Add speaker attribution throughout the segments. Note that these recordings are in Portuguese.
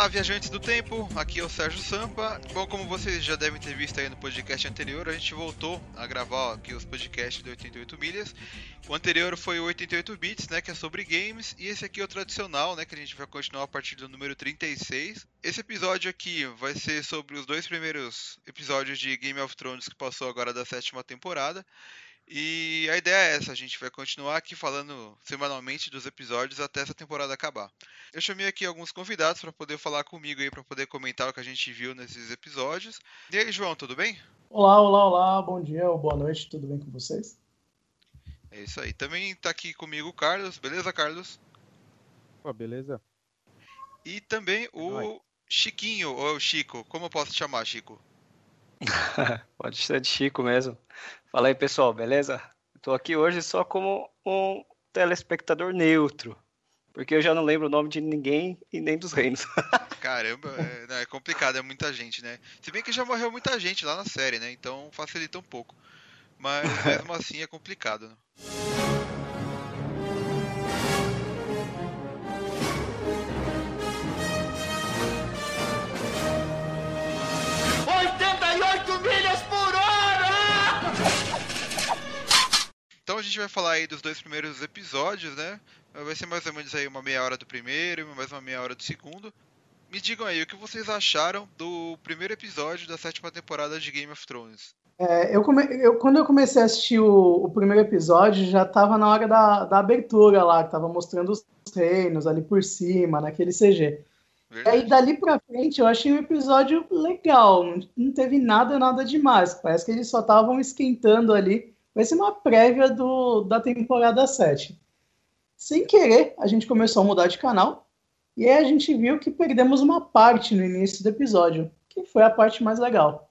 Speaker 1: Olá, viajantes do tempo, aqui é o Sérgio Sampa. Bom, como vocês já devem ter visto aí no podcast anterior, a gente voltou a gravar aqui os podcasts do 88 milhas. O anterior foi o 88 bits, né, que é sobre games, e esse aqui é o tradicional, né, que a gente vai continuar a partir do número 36. Esse episódio aqui vai ser sobre os dois primeiros episódios de Game of Thrones que passou agora da sétima temporada. E a ideia é essa, a gente vai continuar aqui falando semanalmente dos episódios até essa temporada acabar. Eu chamei aqui alguns convidados para poder falar comigo aí, para poder comentar o que a gente viu nesses episódios. E aí, João, tudo bem?
Speaker 2: Olá, olá, olá, bom dia ou boa noite, tudo bem com vocês?
Speaker 1: É isso aí. Também está aqui comigo o Carlos, beleza, Carlos?
Speaker 3: Pô, beleza.
Speaker 1: E também o Oi. Chiquinho, ou o Chico, como eu posso te chamar, Chico?
Speaker 4: Pode ser de Chico mesmo. Fala aí, pessoal, beleza? Estou aqui hoje só como um telespectador neutro, porque eu já não lembro o nome de ninguém e nem dos reinos.
Speaker 1: Caramba, é, é, complicado, é muita gente, né? Se bem que já morreu muita gente lá na série, né? Então facilita um pouco. Mas mesmo assim é complicado, né? Gente vai falar aí dos dois primeiros episódios, né? Vai ser mais ou menos aí uma meia hora do primeiro e mais uma meia hora do segundo. Me digam aí, o que vocês acharam do primeiro episódio da sétima temporada de Game of Thrones?
Speaker 2: É, eu, come... eu, quando eu comecei a assistir o, o primeiro episódio, já estava na hora da, da abertura lá, que tava mostrando os reinos ali por cima, naquele CG. Verdade. Aí dali pra frente eu achei um episódio legal, não teve nada, nada demais. Parece que eles só estavam esquentando ali. Vai ser uma prévia do, da temporada 7. Sem querer, a gente começou a mudar de canal e aí a gente viu que perdemos uma parte no início do episódio, que foi a parte mais legal.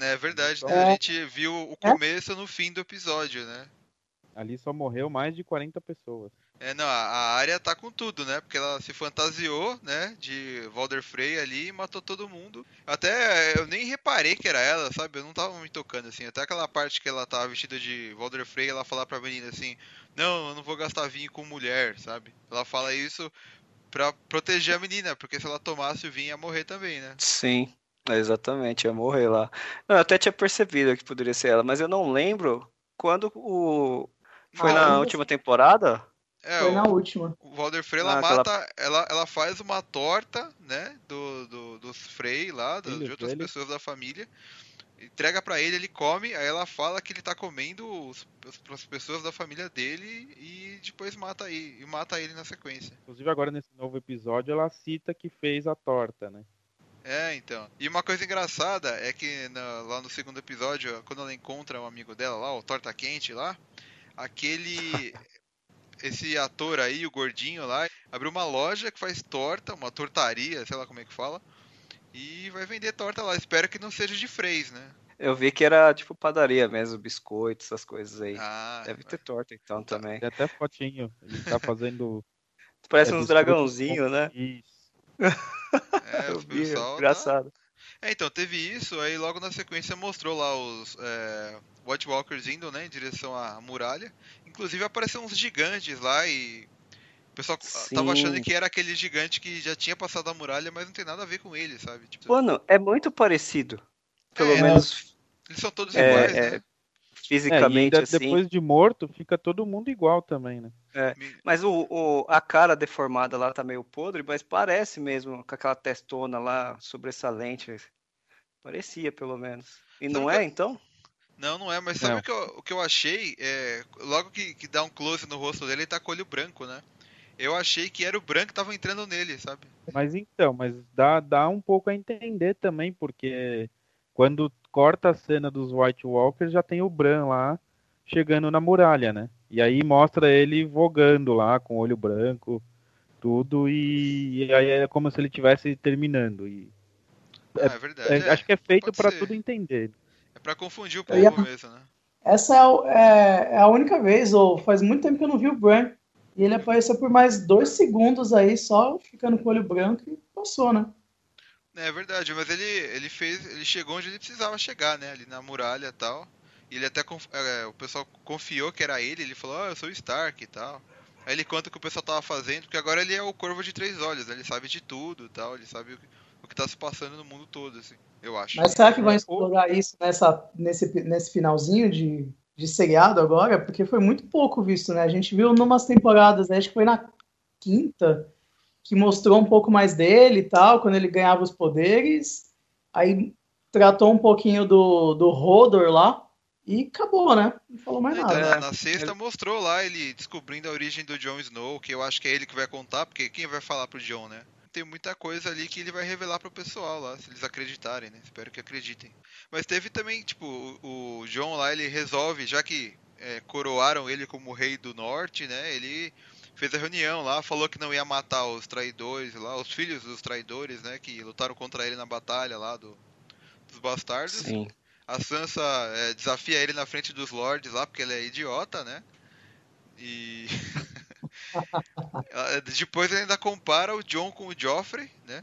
Speaker 1: É verdade, né? É... A gente viu o começo é? no fim do episódio, né?
Speaker 3: Ali só morreu mais de 40 pessoas.
Speaker 1: É, não, a área tá com tudo, né? Porque ela se fantasiou, né? De Walder Frey ali e matou todo mundo. Até eu nem reparei que era ela, sabe? Eu não tava me tocando assim. Até aquela parte que ela tava vestida de Walder Frey, ela falar pra menina assim: Não, eu não vou gastar vinho com mulher, sabe? Ela fala isso pra proteger a menina, porque se ela tomasse o vinho ia morrer também, né?
Speaker 4: Sim. Exatamente, ia morrer lá. Não, eu até tinha percebido que poderia ser ela, mas eu não lembro quando o. Foi ah, na última temporada?
Speaker 2: É, Foi na última.
Speaker 1: O Walder Frey, ela ah, mata, ela, ela faz uma torta, né, do, do, dos Frey lá, do, de outras dele. pessoas da família, entrega para ele, ele come, aí ela fala que ele tá comendo os, as pessoas da família dele e depois mata aí, e mata ele na sequência.
Speaker 3: Inclusive agora nesse novo episódio ela cita que fez a torta, né?
Speaker 1: É, então. E uma coisa engraçada é que na, lá no segundo episódio, quando ela encontra um amigo dela lá, o Torta Quente lá, aquele esse ator aí, o gordinho lá, abriu uma loja que faz torta, uma tortaria, sei lá como é que fala, e vai vender torta lá. Espero que não seja de freis, né?
Speaker 4: Eu vi que era tipo padaria mesmo, biscoito, essas coisas aí. Ah, Deve ter torta então tá. também.
Speaker 3: Tem até fotinho. Ele tá fazendo.
Speaker 4: Parece é, uns dragãozinhos, né?
Speaker 1: Isso. É,
Speaker 4: Eu vi, tá engraçado. Tá...
Speaker 1: É, então, teve isso, aí logo na sequência mostrou lá os é, White Walkers indo, né, em direção à muralha. Inclusive apareceram uns gigantes lá e o pessoal Sim. tava achando que era aquele gigante que já tinha passado a muralha, mas não tem nada a ver com ele, sabe?
Speaker 4: Tipo... Mano, é muito parecido. Pelo é, menos.
Speaker 1: Eles são todos é, iguais, é,
Speaker 4: né? Fisicamente, é, assim.
Speaker 3: Depois de morto, fica todo mundo igual também, né?
Speaker 4: É, mas o, o, a cara deformada lá tá meio podre, mas parece mesmo com aquela testona lá sobressalente. Parecia, pelo menos. E não é, então?
Speaker 1: Não, não é, mas sabe o que, eu, o que eu achei? É, logo que, que dá um close no rosto dele, ele tá com o olho branco, né? Eu achei que era o branco que tava entrando nele, sabe?
Speaker 3: Mas então, mas dá, dá um pouco a entender também, porque quando corta a cena dos White Walkers, já tem o Bran lá chegando na muralha, né? E aí mostra ele vogando lá com o olho branco, tudo, e, e aí é como se ele estivesse terminando. E
Speaker 1: é, é verdade. É,
Speaker 3: acho que é feito para tudo entender.
Speaker 1: É para confundir o povo ia... mesmo, né?
Speaker 2: Essa é, é, é, a única vez, ou faz muito tempo que eu não vi o Bran. E ele apareceu por mais dois segundos aí, só ficando com o olho branco e passou, né?
Speaker 1: É verdade, mas ele, ele fez. Ele chegou onde ele precisava chegar, né? Ali na muralha e tal. E ele até. É, o pessoal confiou que era ele, ele falou, oh, eu sou o Stark e tal. Aí ele conta o que o pessoal tava fazendo, porque agora ele é o corvo de três olhos, né? Ele sabe de tudo tal, ele sabe o que, o que tá se passando no mundo todo, assim, eu acho.
Speaker 2: Mas será que vão explorar isso nessa, nesse, nesse finalzinho de, de seriado agora? Porque foi muito pouco visto, né? A gente viu numas temporadas, acho que foi na quinta, que mostrou um pouco mais dele e tal, quando ele ganhava os poderes. Aí tratou um pouquinho do, do Rodor lá, e acabou, né? Não falou mais
Speaker 1: então,
Speaker 2: nada.
Speaker 1: Na sexta mostrou lá ele descobrindo a origem do Jon Snow, que eu acho que é ele que vai contar, porque quem vai falar pro Jon, né? Tem muita coisa ali que ele vai revelar pro pessoal lá, se eles acreditarem, né? Espero que acreditem. Mas teve também, tipo, o, o Jon lá, ele resolve, já que é, coroaram ele como rei do norte, né? Ele fez a reunião lá, falou que não ia matar os traidores lá, os filhos dos traidores, né? Que lutaram contra ele na batalha lá do, dos bastardos.
Speaker 4: Sim.
Speaker 1: A Sansa é, desafia ele na frente dos lords lá, porque ele é idiota, né? E. Depois ele ainda compara o John com o Joffrey, né?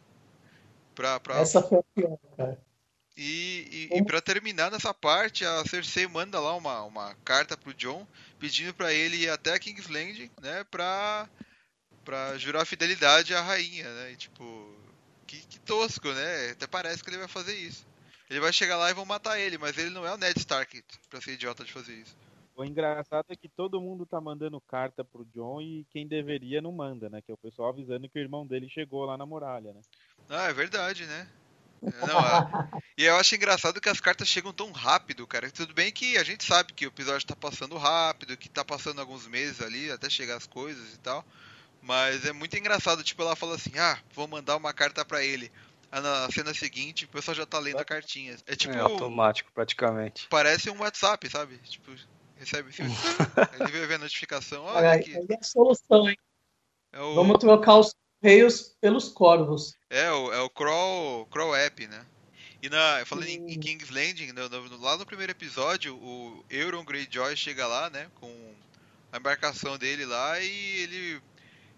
Speaker 1: Pra, pra...
Speaker 2: Essa foi a pior, cara.
Speaker 1: E, e, e para terminar nessa parte, a Cersei manda lá uma, uma carta pro John pedindo para ele ir até King's Landing, né? Pra, pra jurar fidelidade à rainha, né? E, tipo, que, que tosco, né? Até parece que ele vai fazer isso. Ele vai chegar lá e vão matar ele, mas ele não é o Ned Stark pra ser idiota de fazer isso.
Speaker 3: O engraçado é que todo mundo tá mandando carta pro John e quem deveria não manda, né? Que é o pessoal avisando que o irmão dele chegou lá na muralha, né?
Speaker 1: Ah, é verdade, né? Não, é... e eu acho engraçado que as cartas chegam tão rápido, cara. Tudo bem que a gente sabe que o episódio tá passando rápido, que tá passando alguns meses ali até chegar as coisas e tal. Mas é muito engraçado, tipo, ela fala assim: ah, vou mandar uma carta para ele na cena seguinte o pessoal já tá lendo a cartinha. É tipo. É
Speaker 4: automático, praticamente.
Speaker 1: Parece um WhatsApp, sabe? Tipo, recebe assim. ele vê a notificação. Olha,
Speaker 2: aqui. é a solução, hein? É o... Vamos trocar os correios pelos corvos.
Speaker 1: É, o, é o Crawl, Crawl App, né? E na, falando em, em King's Landing, no, no, lá no primeiro episódio, o Euron Greyjoy chega lá, né? Com a embarcação dele lá e ele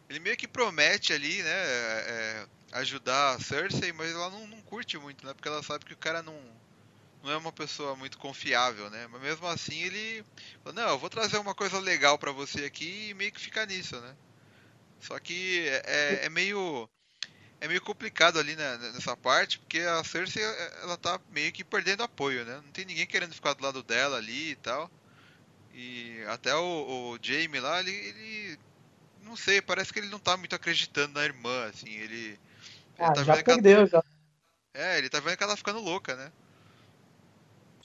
Speaker 1: ele meio que promete ali, né? É, ajudar a Cersei, mas ela não, não, curte muito, né? Porque ela sabe que o cara não, não é uma pessoa muito confiável, né? Mas mesmo assim ele fala, não, eu vou trazer uma coisa legal para você aqui e meio que fica nisso, né? Só que é, é, é meio é meio complicado ali né, nessa parte, porque a Cersei ela tá meio que perdendo apoio, né? Não tem ninguém querendo ficar do lado dela ali e tal. E até o, o Jaime lá, ele, ele não sei, parece que ele não tá muito acreditando na irmã, assim, ele
Speaker 2: ah, tá já perdeu, ela... já.
Speaker 1: É, ele tá vendo que ela tá ficando louca, né?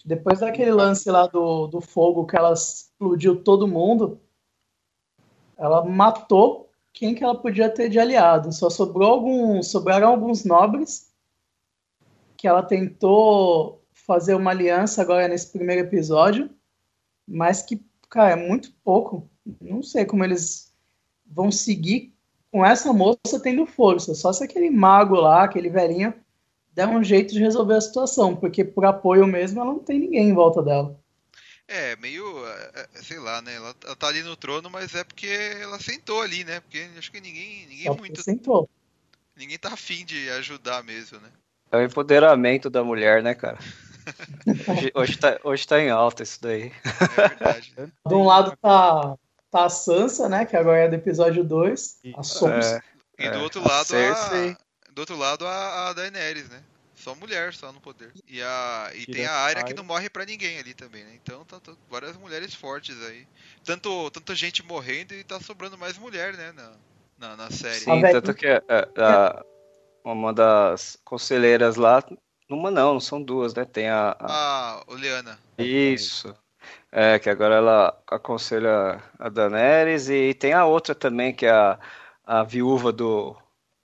Speaker 2: Depois daquele lance lá do, do fogo que ela explodiu todo mundo, ela matou quem que ela podia ter de aliado. Só sobrou alguns, sobraram alguns nobres que ela tentou fazer uma aliança agora nesse primeiro episódio, mas que, cara, é muito pouco. Não sei como eles vão seguir com essa moça tendo força. Só se aquele mago lá, aquele velhinho, der um jeito de resolver a situação, porque por apoio mesmo ela não tem ninguém em volta dela.
Speaker 1: É, meio, é, é, sei lá, né? Ela, ela tá ali no trono, mas é porque ela sentou ali, né? Porque acho que ninguém, ninguém muito.
Speaker 2: Sentou.
Speaker 1: Ninguém tá afim de ajudar mesmo, né?
Speaker 4: É o empoderamento da mulher, né, cara? hoje, hoje, tá, hoje tá em alta isso daí.
Speaker 1: É verdade.
Speaker 2: De um lado tá tá a Sansa, né? Que agora é do episódio 2. A Sansa.
Speaker 1: É, e do outro lado a, do outro lado a, a Daenerys, né? Só mulher, só no poder. E, a, e tem a área que não morre para ninguém ali também, né? Então tá, tá, várias mulheres fortes aí. Tanto, tanta gente morrendo e tá sobrando mais mulher, né? Na, na, na série.
Speaker 4: Sim, tanto que a, a, uma das conselheiras lá. Uma não, não são duas, né? Tem a.
Speaker 1: A, a Oleana.
Speaker 4: Isso. É, que agora ela aconselha a Daenerys e tem a outra também, que é a, a viúva do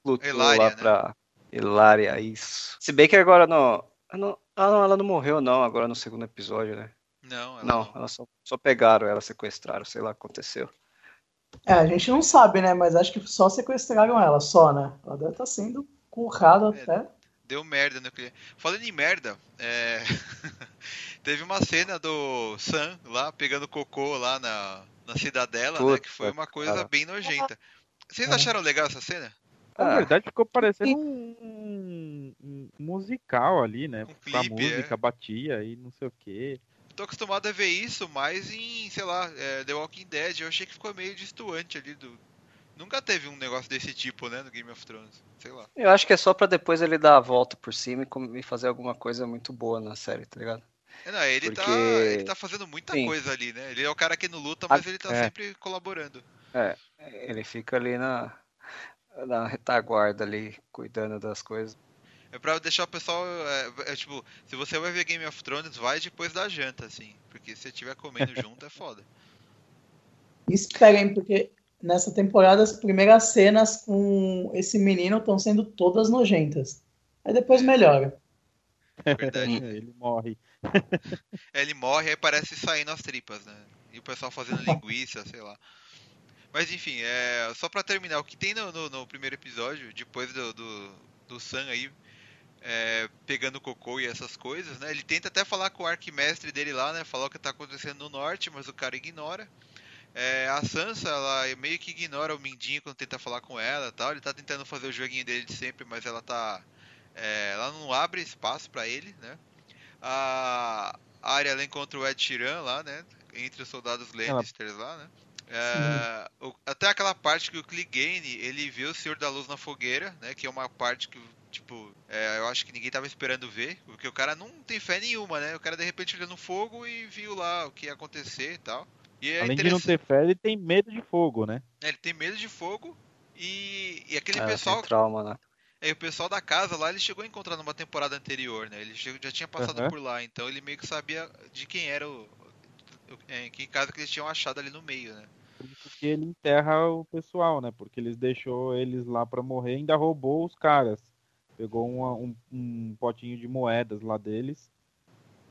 Speaker 4: Luto lá né? pra Hilária, isso. Se bem que agora não, não, ah, não, ela não morreu não, agora no segundo episódio, né?
Speaker 1: Não, ela
Speaker 4: não. não. Ela só, só pegaram ela, sequestraram, sei lá o que aconteceu.
Speaker 2: É, a gente não sabe, né? Mas acho que só sequestraram ela, só, né? Ela deve estar tá sendo currada é, até.
Speaker 1: Deu merda no cliente. Falando em merda, é... Teve uma cena do Sam lá pegando cocô lá na, na cidadela, Puta, né? Que foi uma coisa cara. bem nojenta. Vocês é. acharam legal essa cena?
Speaker 3: Na ah. verdade, ficou parecendo um, um musical ali, né? Um clipe, a música é. batia e não sei o quê.
Speaker 1: tô acostumado a ver isso mais em, sei lá, é, The Walking Dead. Eu achei que ficou meio distoante ali do. Nunca teve um negócio desse tipo, né, no Game of Thrones. Sei lá.
Speaker 4: Eu acho que é só pra depois ele dar a volta por cima e fazer alguma coisa muito boa na série, tá ligado?
Speaker 1: É, não, ele, tá, Porque... tá, ele tá fazendo muita Sim. coisa ali, né? Ele é o cara que não luta, mas a... ele tá é. sempre colaborando.
Speaker 4: É, ele fica ali na, na retaguarda ali, cuidando das coisas.
Speaker 1: É pra deixar o pessoal. É, é, tipo, se você vai ver Game of Thrones, vai depois da janta, assim. Porque se estiver comendo junto é foda.
Speaker 2: Esperem, porque nessa temporada as primeiras cenas com esse menino estão sendo todas nojentas. Aí depois melhora.
Speaker 1: É verdade.
Speaker 3: ele morre.
Speaker 1: É, ele morre e parece saindo as tripas, né? E o pessoal fazendo linguiça, sei lá. Mas enfim, é, só pra terminar, o que tem no, no, no primeiro episódio, depois do, do, do Sam aí, é, pegando cocô e essas coisas, né? Ele tenta até falar com o arquimestre dele lá, né? Falar o que tá acontecendo no norte, mas o cara ignora. É, a Sansa, ela meio que ignora o Mindinho quando tenta falar com ela tal. Ele tá tentando fazer o joguinho dele de sempre, mas ela tá. É, ela não abre espaço para ele, né? A área ela encontra o Ed Sheeran lá, né? Entre os soldados Lannisters lá, né? É, o, até aquela parte que o Clegane ele vê o Senhor da Luz na fogueira, né? Que é uma parte que, tipo, é, eu acho que ninguém tava esperando ver, porque o cara não tem fé nenhuma, né? O cara de repente olhou no fogo e viu lá o que ia acontecer e tal. E
Speaker 3: é Além de não ter fé, ele tem medo de fogo, né?
Speaker 1: É, ele tem medo de fogo e, e aquele é, pessoal.
Speaker 4: trauma, né?
Speaker 1: É, o pessoal da casa lá, ele chegou a encontrar numa temporada anterior, né? Ele já tinha passado uhum. por lá, então ele meio que sabia de quem era o, em que casa que eles tinham achado ali no meio, né?
Speaker 3: Por isso que ele enterra o pessoal, né? Porque eles deixou eles lá para morrer e ainda roubou os caras. Pegou uma, um, um, potinho de moedas lá deles.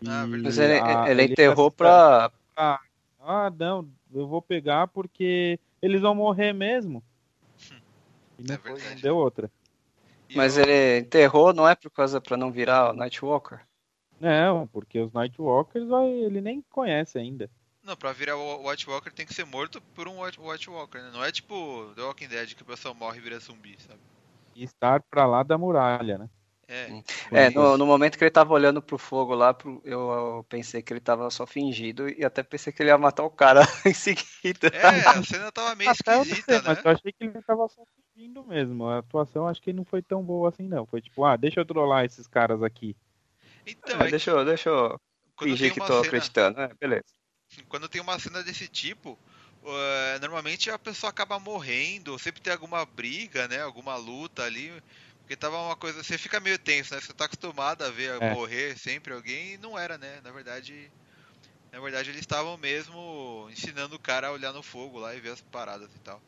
Speaker 4: Ah, Mas ele, a, ele, ele enterrou pra.
Speaker 3: Ah, ah, não, eu vou pegar porque eles vão morrer mesmo. E não, é foi, não deu outra.
Speaker 4: Mas eu... ele enterrou, não é por causa para não virar o Nightwalker?
Speaker 3: Não, porque os Nightwalkers ele nem conhece ainda.
Speaker 1: Não, pra virar o White Walker tem que ser morto por um White, Walker, né? Não é tipo The Walking Dead que o pessoal morre e vira zumbi, sabe?
Speaker 3: E estar pra lá da muralha, né?
Speaker 1: É,
Speaker 4: é no, no, momento que ele tava olhando pro fogo lá, pro, eu, eu, pensei que ele tava só fingido e até pensei que ele ia matar o cara em seguida.
Speaker 1: É, a cena tava meio esquisita,
Speaker 3: né? Mas eu achei que ele tava só fingindo mesmo. A atuação acho que não foi tão boa assim, não. Foi tipo, ah, deixa eu trollar esses caras aqui.
Speaker 4: Então, é, é deixa, eu, deixa eu fingir que tô cena... acreditando. É, beleza.
Speaker 1: Quando tem uma cena desse tipo, uh, normalmente a pessoa acaba morrendo, sempre tem alguma briga, né? Alguma luta ali. Porque tava uma coisa. Você fica meio tenso, né? Você tá acostumado a ver é. morrer sempre alguém e não era, né? Na verdade. Na verdade eles estavam mesmo ensinando o cara a olhar no fogo lá e ver as paradas e tal.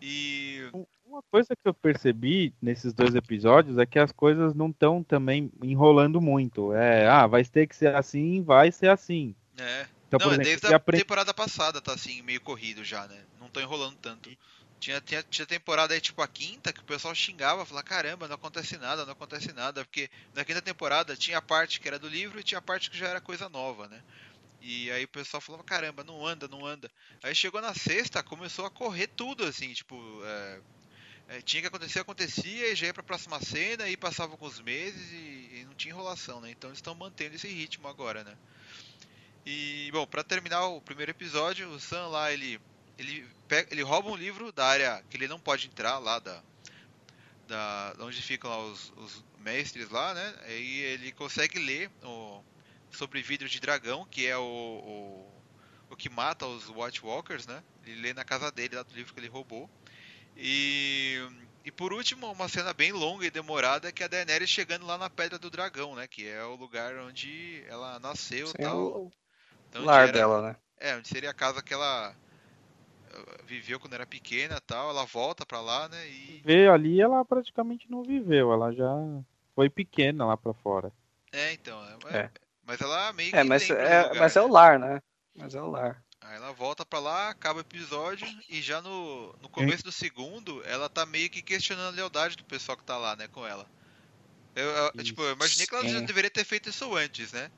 Speaker 1: E.
Speaker 3: Uma coisa que eu percebi nesses dois episódios é que as coisas não estão também enrolando muito. É, ah, vai ter que ser assim, vai ser assim.
Speaker 1: É. Então, não, por exemplo, desde a aprend... temporada passada tá assim, meio corrido já, né? Não tô enrolando tanto. Tinha, tinha, tinha temporada aí, tipo a quinta, que o pessoal xingava, falava, caramba, não acontece nada, não acontece nada, porque na quinta temporada tinha a parte que era do livro e tinha a parte que já era coisa nova, né? E aí o pessoal falava, caramba, não anda, não anda. Aí chegou na sexta, começou a correr tudo, assim, tipo, é, é, tinha que acontecer, acontecia, e já ia pra próxima cena, e passava alguns meses e, e não tinha enrolação, né? Então eles estão mantendo esse ritmo agora, né? E, bom, para terminar o primeiro episódio, o Sam lá, ele ele, pega, ele rouba um livro da área que ele não pode entrar lá da, da onde ficam lá os, os mestres lá, né? E ele consegue ler o, sobre vidro de dragão, que é o, o, o que mata os White Walkers, né? Ele lê na casa dele lá do livro que ele roubou. E, e por último, uma cena bem longa e demorada que é a Daenerys chegando lá na Pedra do Dragão, né? Que é o lugar onde ela nasceu e tal. O
Speaker 4: então, lar era, dela, né?
Speaker 1: É, onde seria a casa que ela viveu quando era pequena tal, ela volta para lá, né? E
Speaker 3: vê ali ela praticamente não viveu, ela já foi pequena lá para fora.
Speaker 1: É, então, é, é. mas ela meio
Speaker 4: que É, mas é, lugar, mas é o né? lar, né? Mas é o lar.
Speaker 1: Aí ela volta para lá, acaba o episódio e já no, no começo do segundo, ela tá meio que questionando a lealdade do pessoal que tá lá, né, com ela. Eu, eu tipo, eu imaginei que ela já deveria ter feito isso antes, né?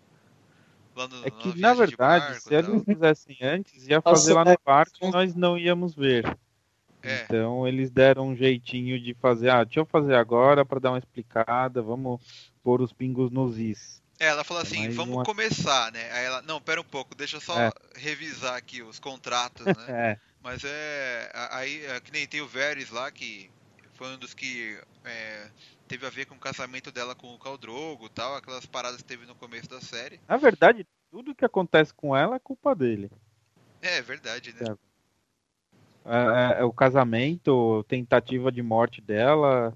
Speaker 3: No, é que, na verdade, barco, se eles fizessem antes, ia fazer Nossa, lá no é, barco e nós não íamos ver. É. Então eles deram um jeitinho de fazer, ah, deixa eu fazer agora para dar uma explicada, vamos pôr os pingos nos is.
Speaker 1: É, ela falou assim,
Speaker 3: Mais
Speaker 1: vamos
Speaker 3: uma-
Speaker 1: começar, né? Aí ela, não, pera um pouco, deixa eu só
Speaker 3: É.
Speaker 1: revisar aqui os contratos, né?
Speaker 3: É,
Speaker 1: Mas é. Aí, é, que nem tem o Varys lá, que foi um dos que é, teve a ver com o casamento dela com o Caldrogo e tal, aquelas paradas que teve no começo da série.
Speaker 3: na verdade, tudo que acontece com ela é culpa dele.
Speaker 1: É, é verdade, né?
Speaker 3: É, o casamento, tentativa de morte dela,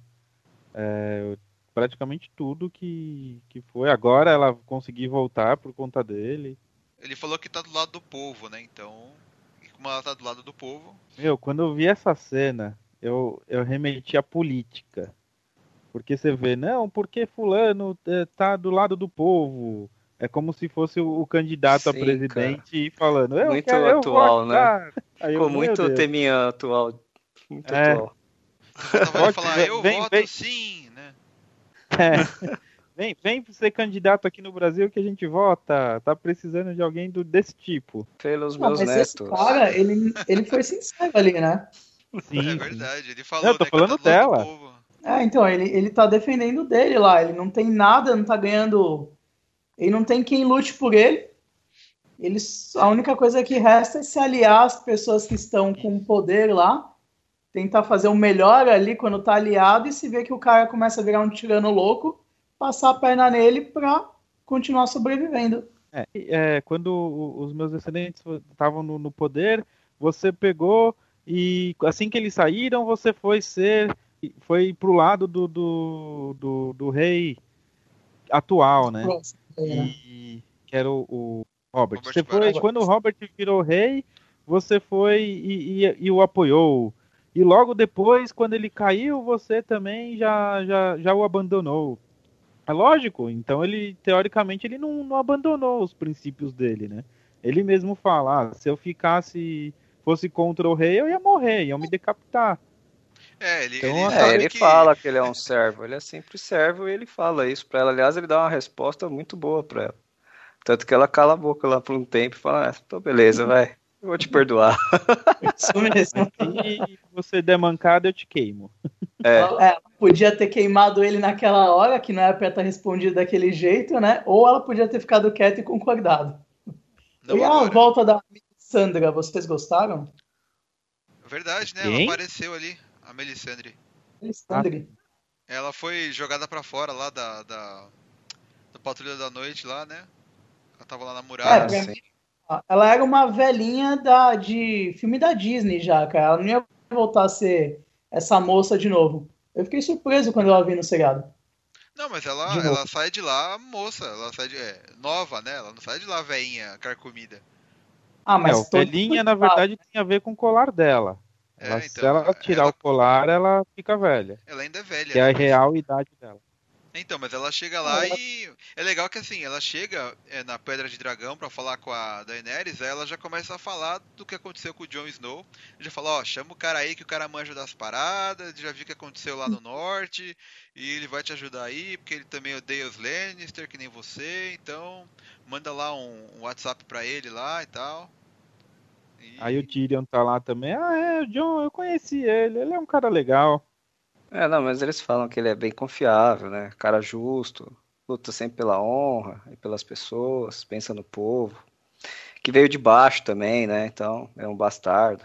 Speaker 3: é, praticamente tudo que, que foi. Agora ela conseguir voltar por conta dele.
Speaker 1: Ele falou que tá do lado do povo, né? Então, e como ela tá do lado do povo,
Speaker 3: Meu, quando eu vi essa cena, eu, eu remeti à política. Porque você vê, não, porque fulano é, tá do lado do povo. É como se fosse o, o candidato a
Speaker 4: Sim,
Speaker 3: presidente falando, eu
Speaker 4: Muito
Speaker 3: quero, eu
Speaker 4: atual, né?
Speaker 3: Aí eu,
Speaker 4: Ficou
Speaker 3: meu
Speaker 4: muito teminha atual. Muito
Speaker 3: É.
Speaker 4: atual.
Speaker 1: ela vai falar, eu
Speaker 3: vem-
Speaker 1: voto
Speaker 3: vem.
Speaker 1: sim?
Speaker 3: É. Vem, vem ser candidato aqui no Brasil que a gente vota. Tá precisando de alguém do, desse tipo.
Speaker 4: Pelos
Speaker 2: Não,
Speaker 4: meus
Speaker 2: mas esse
Speaker 4: netos.
Speaker 2: cara, ele, ele foi sincero ali, né?
Speaker 3: Sim,
Speaker 1: É verdade, ele falou,
Speaker 3: eu tô
Speaker 1: né, que tá
Speaker 3: falando
Speaker 1: do
Speaker 3: dela.
Speaker 2: É, então, ele, ele tá defendendo dele lá. Ele não tem nada, não tá ganhando. Ele não tem quem lute por ele. Ele, a única coisa que resta é se aliar às pessoas que estão com poder lá. Tentar fazer o melhor ali quando tá aliado e se ver que o cara começa a virar um tirano louco, passar a perna nele pra continuar sobrevivendo.
Speaker 3: É, é, quando os meus descendentes estavam no, no poder, você pegou e assim que eles saíram, você foi ser, foi pro lado do, do, do, do rei atual, né? E que era o, o Robert.
Speaker 1: Robert
Speaker 3: Você foi, quando o Robert virou rei, você foi e, e- e o apoiou. E logo depois, quando ele caiu, você também já, já, já o abandonou. É lógico, então ele, teoricamente, ele não, não abandonou os princípios dele, né? Ele mesmo fala, ah, se eu ficasse, fosse contra o rei, eu ia morrer, iam me decapitar.
Speaker 1: É, ele,
Speaker 3: Então,
Speaker 1: ele
Speaker 3: é,
Speaker 4: ele
Speaker 1: que...
Speaker 4: fala que ele é um servo, ele é sempre servo e ele fala isso pra ela. Aliás, ele dá uma resposta muito boa pra ela. Tanto que ela cala a boca lá por um tempo e fala: ah, tô beleza, vai, eu vou te perdoar.
Speaker 2: Isso mesmo.
Speaker 3: E você der mancada, eu te queimo.
Speaker 4: É,
Speaker 2: É, podia ter queimado ele naquela hora, que não era pra estar respondido daquele jeito, né? Ou ela podia ter ficado quieta e concordado.
Speaker 1: Não
Speaker 2: e a
Speaker 1: agora.
Speaker 2: volta da Sandra, vocês gostaram?
Speaker 1: Verdade, né?
Speaker 3: Quem?
Speaker 1: Ela apareceu ali, a Melisandre.
Speaker 2: Alexandre.
Speaker 1: Ela foi jogada pra fora lá da, da, da Patrulha da Noite lá, né? Ela tava lá na
Speaker 2: É,
Speaker 1: muralha.
Speaker 2: pra
Speaker 4: sim.
Speaker 2: mim, ela era uma velhinha da, de filme da Disney já, cara. Ela não ia voltar a ser essa moça de novo. Eu fiquei surpreso quando eu a vi no seriado.
Speaker 1: Não, mas ela, ela sai de lá moça, ela sai de. É, nova, né? Ela não sai de lá veinha, carcomida.
Speaker 2: Ah,
Speaker 3: É,
Speaker 2: mas
Speaker 3: o
Speaker 2: todo
Speaker 3: velhinha, na verdade, tem a ver com o colar dela.
Speaker 1: É,
Speaker 3: Ela-
Speaker 1: então,
Speaker 3: se ela tirar
Speaker 1: ela-
Speaker 3: o colar, ela fica velha.
Speaker 1: Ela ainda é velha.
Speaker 3: Que é a
Speaker 1: né?
Speaker 3: real idade dela.
Speaker 1: Então, mas ela chega lá
Speaker 2: ela-
Speaker 1: e. É legal que assim, ela chega é, na Pedra de Dragão pra falar com a Daenerys, aí ela já começa a falar do que aconteceu com o Jon Snow. Já fala, ó, chama o cara aí que o cara manja das paradas, já viu o que aconteceu lá no norte, e ele vai te ajudar aí, porque ele também odeia os Lannister, que nem você, então manda lá um, um WhatsApp pra ele lá e tal. E-
Speaker 3: Aí o Tyrion tá lá também. Ah, é, o John, eu conheci ele. Ele é um cara legal.
Speaker 4: É, não, mas eles falam que ele é bem confiável, né? Cara justo, luta sempre pela honra e pelas pessoas, pensa no povo. Que veio de baixo também, né? Então, é um bastardo.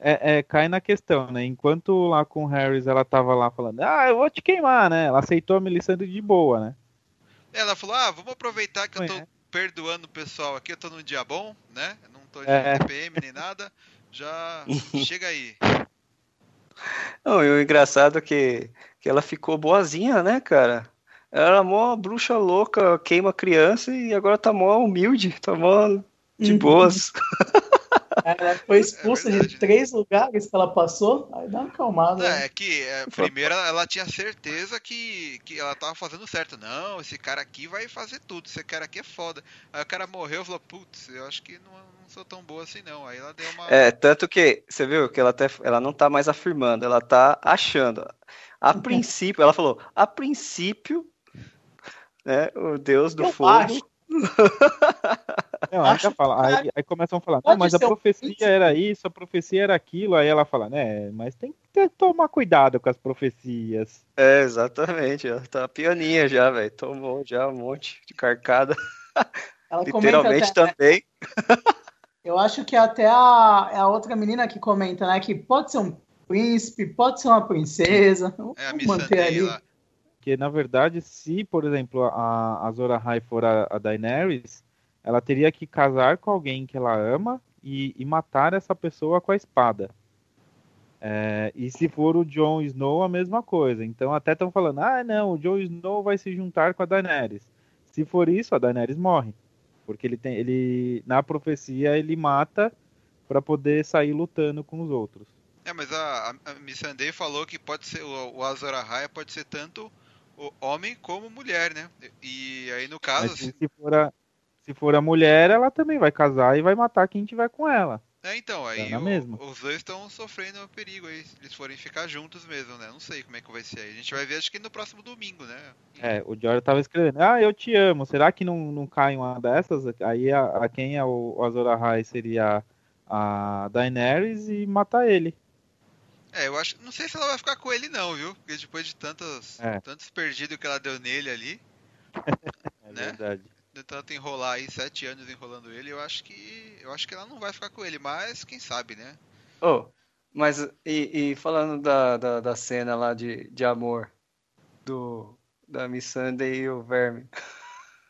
Speaker 3: É, é, cai na questão, né? Enquanto lá com o Harris ela tava lá falando, ah, eu vou te queimar, né? Ela aceitou a Melisandre de boa, né?
Speaker 1: Ela falou, ah, vamos aproveitar que eu tô
Speaker 3: É.
Speaker 1: perdoando o pessoal aqui, eu tô num dia bom, né? Eu não tô de
Speaker 3: É.
Speaker 1: TPM nem nada. Já chega aí.
Speaker 4: Não, e o engraçado é que, que ela ficou boazinha, né, cara? Ela era mó bruxa louca, queima criança e agora tá mó humilde, tá mó de
Speaker 2: Uhum.
Speaker 4: boas.
Speaker 2: Ela foi expulsa
Speaker 1: É
Speaker 2: de três lugares que ela passou, aí dá uma acalmada.
Speaker 1: É, é que é, primeiro ela tinha certeza que, que ela tava fazendo certo. Não, esse cara aqui vai fazer tudo, esse cara aqui é foda. Aí o cara morreu e falou, putz, eu acho que não sou tão boa assim não. Aí ela deu uma.
Speaker 4: É, tanto que, você viu que ela, até, ela não tá mais afirmando, ela tá achando. A princípio, ela falou, a princípio, né, o deus do
Speaker 2: Eu
Speaker 4: fogo
Speaker 2: acho.
Speaker 3: Não, ainda fala, aí, aí, começam a falar, não, mas a profecia um era isso, a profecia era aquilo, aí ela fala, né, mas tem que ter, tomar cuidado com as profecias.
Speaker 4: É, exatamente, ela tá pianinha já, velho, tomou já um monte de carcada. Ela Literalmente até, também.
Speaker 2: Eu acho que até a, a outra menina que comenta, né, que pode ser um príncipe, pode ser uma princesa,
Speaker 1: é, a manter ali. Lá.
Speaker 3: Que na verdade, se, por exemplo, a, a Zora High for a, a Daenerys, ela teria que casar com alguém que ela ama e, e matar essa pessoa com a espada. É, e se for o Jon Snow, a mesma coisa. Então até estão falando, ah, não, o Jon Snow vai se juntar com a Daenerys. Se for isso, a Daenerys morre, porque ele tem, ele na profecia ele mata para poder sair lutando com os outros.
Speaker 1: É, mas a, a Missandei falou que pode ser o, o Azor Ahai pode ser tanto o homem como mulher, né? E aí no caso,
Speaker 3: se, se for a, se for a mulher, ela também vai casar e vai matar quem tiver com ela.
Speaker 1: É, então, aí
Speaker 3: é
Speaker 1: o, os dois estão sofrendo perigo aí, se eles forem ficar juntos mesmo, né? Não sei como é que vai ser aí. A gente vai ver acho que no próximo domingo, né?
Speaker 3: É, o George tava escrevendo, ah, eu te amo, será que não, não cai uma dessas? Aí a, a quem é o, o Azor Ahai seria a Daenerys e matar ele.
Speaker 1: É, eu acho. Não sei se ela vai ficar com ele não, viu? Porque depois de tantos, é. tantos perdidos que ela deu nele ali.
Speaker 3: é né? verdade
Speaker 1: de tanto enrolar aí sete anos enrolando ele, eu acho que eu acho que ela não vai ficar com ele, mas quem sabe, né?
Speaker 4: Oh, mas e, e falando da, da, da, cena lá de, de amor do da Missandei e o Verme.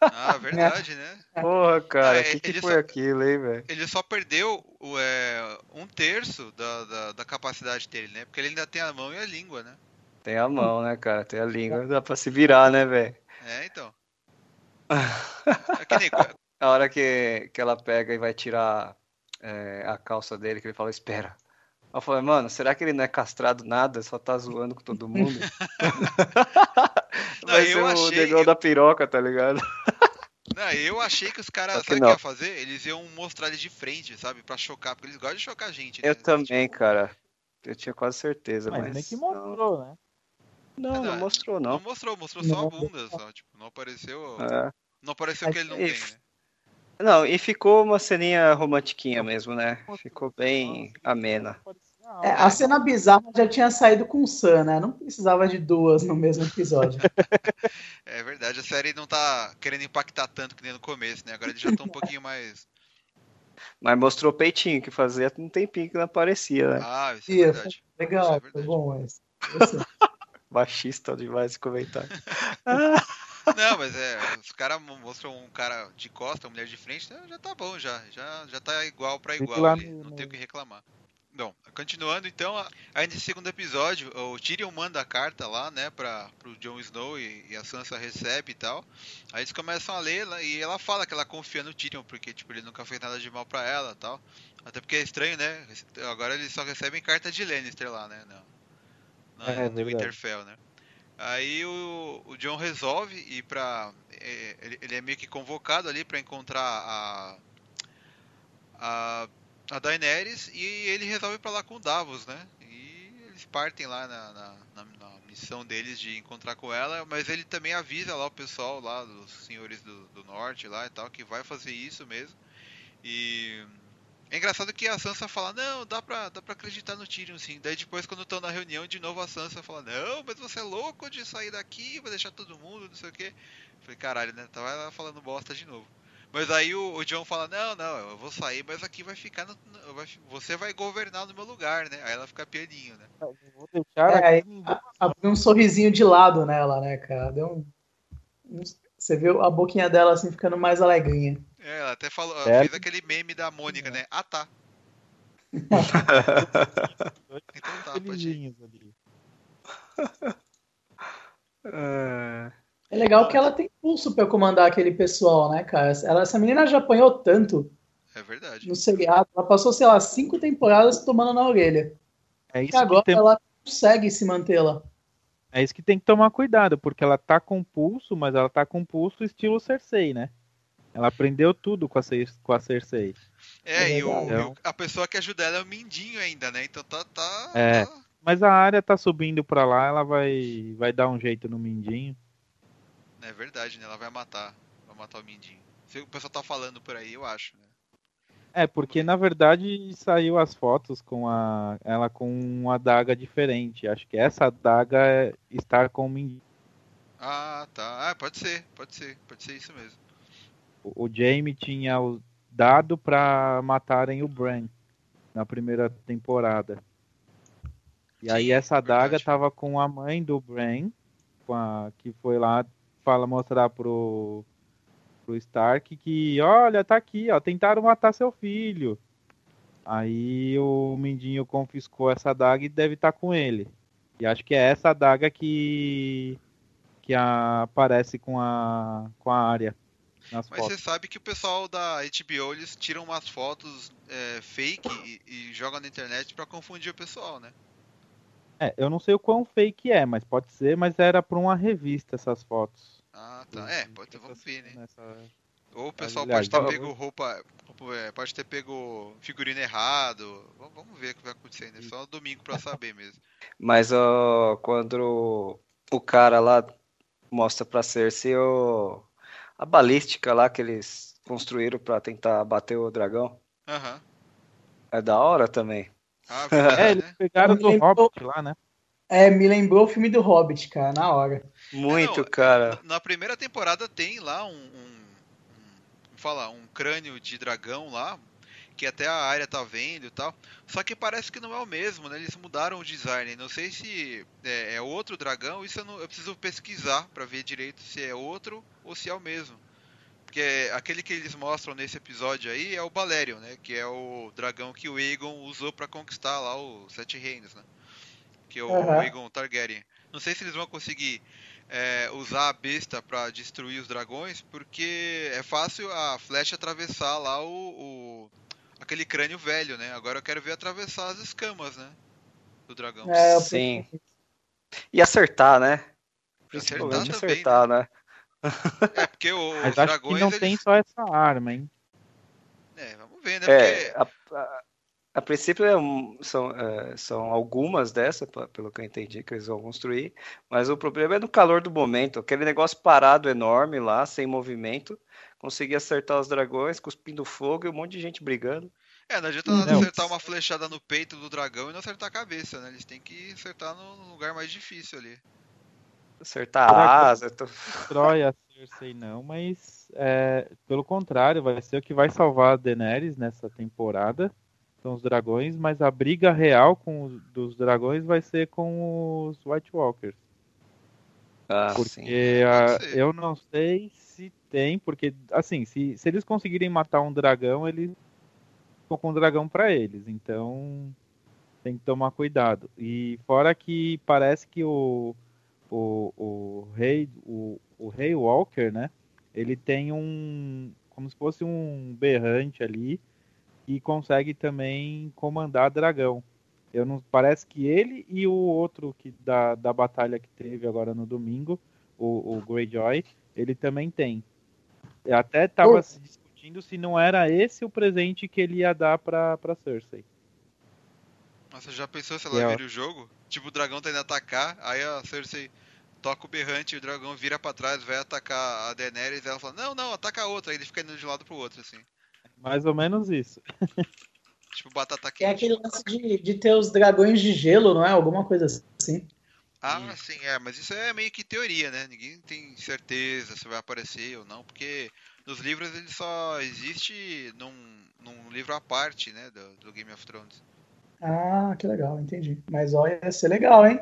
Speaker 1: Ah, verdade, né?
Speaker 4: Porra, cara, o é, que, que foi só, aquilo, hein, velho?
Speaker 1: Ele só perdeu o, é, um terço da, da, da, capacidade dele, né? Porque ele ainda tem a mão e a língua, né?
Speaker 4: Tem a mão, né, cara? Tem a língua, dá pra se virar, né, velho?
Speaker 1: É, então.
Speaker 4: É nem... A hora que, que ela pega e vai tirar é, a calça dele, que ele fala, espera. Eu falei, mano, será que ele não é castrado nada? Só tá zoando com todo mundo? não, vai ser o achei, negão eu... da piroca, tá ligado?
Speaker 1: Não, eu achei que os caras, sabe o que ia fazer? Eles iam mostrar ele de frente, sabe? Pra chocar, porque eles gostam de chocar a gente.
Speaker 4: Né? Eu também, tipo... cara. Eu tinha quase certeza, mas...
Speaker 3: mas... que mostrou, né?
Speaker 4: Não, não, não, mostrou, não.
Speaker 1: Não mostrou, mostrou só a bunda, só. Tipo, não apareceu... É. Não pareceu que ele não tem, né?
Speaker 4: Não, e ficou uma ceninha romantiquinha mesmo, né? Ficou bem amena.
Speaker 2: É, a cena bizarra já tinha saído com o Sam, né? Não precisava de duas no mesmo episódio.
Speaker 1: é verdade, a série não tá querendo impactar tanto que nem no começo, né? Agora eles já estão um pouquinho mais.
Speaker 4: Mas mostrou peitinho, que fazia um tempinho que não aparecia, né?
Speaker 1: Ah, isso é verdade.
Speaker 2: Legal,
Speaker 1: é
Speaker 2: foi bom, mas.
Speaker 4: Baixista demais esse comentário.
Speaker 1: Não, mas é, os caras mostram um cara de costa, uma mulher de frente, né, já tá bom, já. Já, já tá igual para igual ali, não tem o que reclamar. Bom, continuando então, ainda nesse segundo episódio, o Tyrion manda a carta lá, né, para pro Jon Snow e, e, a Sansa recebe e tal. Aí eles começam a ler e ela fala que ela confia no Tyrion, porque tipo, ele nunca fez nada de mal para ela tal. Até porque é estranho, né? Agora eles só recebem carta de Lannister lá, né? Não, não é, no Winterfell, né? Aí o, o John resolve ir pra. É, ele, ele, é meio que convocado ali para encontrar a, a. a Daenerys e ele resolve ir pra lá com o Davos, né? E eles partem lá na, na, na, na missão deles de encontrar com ela, mas ele também avisa lá o pessoal lá dos senhores do, do norte lá e tal que vai fazer isso mesmo. E é engraçado que a Sansa fala, não, dá pra, dá pra acreditar no Tyrion sim. Daí depois quando estão na reunião, de novo a Sansa fala, não, mas você é louco de sair daqui, vai deixar todo mundo, não sei o que. Falei, caralho, né? Tava ela falando bosta de novo. Mas aí o, o, John fala, não, não, eu vou sair, mas aqui vai ficar no, vai, você vai governar no meu lugar, né? Aí ela fica pianinho, né?
Speaker 2: vou deixar é, aí, abriu um sorrisinho de lado nela, né, cara? Deu um, um, você viu a boquinha dela assim ficando mais alegrinha.
Speaker 1: É, ela até falou, é. fez aquele meme da Mônica, né? Ah, tá. então tá, ir.
Speaker 2: É... legal que ela tem pulso para comandar aquele pessoal, né, cara? Ela, essa menina já apanhou tanto.
Speaker 1: É verdade.
Speaker 2: No seriado. Ela passou, sei lá, cinco temporadas tomando na orelha. É isso e agora tem... ela consegue se manter lá.
Speaker 3: É isso que tem que tomar cuidado, porque ela tá com pulso, mas ela tá com pulso estilo Cersei, né? Ela aprendeu tudo com a, com a Cersei.
Speaker 1: É, é e, o, então... a pessoa que ajuda ela é o Mindinho ainda, né? Então tá. tá
Speaker 3: é. Tá... Mas a área tá subindo pra lá, ela vai, vai dar um jeito no Mindinho.
Speaker 1: É verdade, né? Ela vai matar. Vai matar o Mindinho. Se o pessoal tá falando por aí, eu acho, né?
Speaker 3: É, porque na verdade saiu as fotos com a ela com uma adaga diferente. Acho que essa adaga é estar com o Mindinho.
Speaker 1: Ah, tá. Ah, pode ser, pode ser, pode ser isso mesmo.
Speaker 3: O, Jamie tinha dado para matarem o Bran na primeira temporada. E
Speaker 1: Sim,
Speaker 3: aí essa adaga
Speaker 1: verdade.
Speaker 3: tava com a mãe do Bran, a, que foi lá fala mostrar pro pro Stark que, olha, tá aqui, ó, tentaram matar seu filho. Aí o Mindinho confiscou essa adaga e deve estar com ele. E acho que é essa adaga que que a- aparece com a com a área nas
Speaker 1: Mas
Speaker 3: fotos.
Speaker 1: você sabe que o pessoal da HBO eles tiram umas fotos é, fake e, e jogam na internet pra confundir o pessoal, né?
Speaker 3: É, eu não sei o quão fake é, mas pode ser, mas era pra uma revista essas fotos.
Speaker 1: Ah, tá. É, pode ter, vamos ver, né?
Speaker 3: Nessa-
Speaker 1: Ou o pessoal
Speaker 3: aliás,
Speaker 1: pode ter pego roupa, é, pode ter pego figurino errado. Vamos, ver o que vai acontecer ainda. É só domingo pra saber mesmo.
Speaker 4: Mas ó, quando o, o cara lá mostra pra Cersei o, a balística lá que eles construíram pra tentar bater o dragão,
Speaker 1: Aham.
Speaker 4: é da hora também.
Speaker 1: Ah,
Speaker 3: É,
Speaker 1: verdade,
Speaker 3: eles
Speaker 1: né?
Speaker 3: pegaram
Speaker 2: Eu
Speaker 3: do
Speaker 2: lembro-
Speaker 3: Hobbit lá, né?
Speaker 2: É, me lembrou o filme do Hobbit, cara, na hora.
Speaker 4: Muito,
Speaker 1: não,
Speaker 4: cara.
Speaker 1: Na primeira temporada tem lá um, um, um- fala, um crânio de dragão lá, que até a área tá vendo e tal. Só que parece que não é o mesmo, né? Eles mudaram o design. Não sei se é, é outro dragão, isso eu, não- eu preciso pesquisar pra ver direito se é outro ou se é o mesmo. Porque aquele que eles mostram nesse episódio aí é o Balerion, né? Que é o dragão que o Aegon usou pra conquistar lá os Sete Reinos, né? Que é o
Speaker 2: Aham.
Speaker 1: Aegon Targaryen. Não sei se eles vão conseguir é, usar a besta pra destruir os dragões, porque é fácil a flecha atravessar lá o, o- aquele crânio velho, né? Agora eu quero ver atravessar as escamas, né? Do dragão.
Speaker 2: É,
Speaker 4: Sim. E acertar, né?
Speaker 1: Acertar
Speaker 4: Principalmente
Speaker 1: também,
Speaker 4: acertar, né?
Speaker 1: É porque o- os
Speaker 3: que
Speaker 1: dragões
Speaker 3: não
Speaker 1: eles...
Speaker 3: tem só essa arma, hein?
Speaker 1: É, vamos ver, né?
Speaker 4: É,
Speaker 1: Porque
Speaker 4: a, a- a princípio é um- são, é, são algumas dessas, pelo que eu entendi, que eles vão construir, mas o problema é no calor do momento, aquele negócio parado enorme lá, sem movimento, conseguir acertar os dragões, cuspindo fogo e um monte de gente brigando.
Speaker 1: É, não adianta nada
Speaker 3: Não.
Speaker 1: acertar uma flechada no peito do dragão e não acertar a cabeça, né? Eles têm que acertar no lugar mais difícil ali.
Speaker 4: Acertar a asa. tô-
Speaker 3: Destrói a Cersei não, mas é, pelo contrário, vai ser o que vai salvar a Daenerys nessa temporada. São os dragões, mas a briga real com os, dos dragões vai ser com os White Walkers.
Speaker 4: Ah, sim.
Speaker 3: Porque
Speaker 1: Pode ser.
Speaker 3: eu não sei se tem, porque assim, se, se eles conseguirem matar um dragão, eles ficam com um dragão pra eles. Então tem que tomar cuidado. E fora que parece que o, o, o rei o, o rei Walker, né? Ele tem um como se fosse um berrante ali e consegue também comandar dragão. Eu não parece que ele e o outro que da, da batalha que teve agora no domingo, o, o Greyjoy, ele também tem. Eu até tava
Speaker 2: Pô.
Speaker 3: se discutindo se não era esse o presente que ele ia dar pra, pra Cersei.
Speaker 1: Nossa, já pensou se
Speaker 3: E
Speaker 1: ela vira o jogo? Tipo, o dragão tá indo atacar, aí a Cersei toca o berrante e o dragão vira pra trás, vai atacar a Daenerys e ela fala, não, não, ataca a outra, aí ele fica indo de um lado pro outro, assim.
Speaker 3: Mais ou menos isso.
Speaker 1: Tipo, batata
Speaker 2: É
Speaker 1: quente.
Speaker 2: aquele lance de, de ter os dragões de gelo, não é? Alguma coisa assim.
Speaker 1: Ah, sim, é, mas isso é meio que teoria, né? Ninguém tem certeza se vai aparecer ou não, porque nos livros ele só existe num, num livro à parte, né, do, do Game of Thrones.
Speaker 2: Ah, que legal, entendi. Mas olha, ia ser legal, hein?